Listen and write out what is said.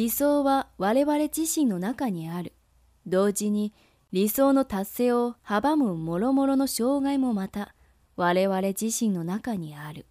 理想は我々自身の中にある。同時に理想の達成を阻む諸々の障害もまた我々自身の中にある。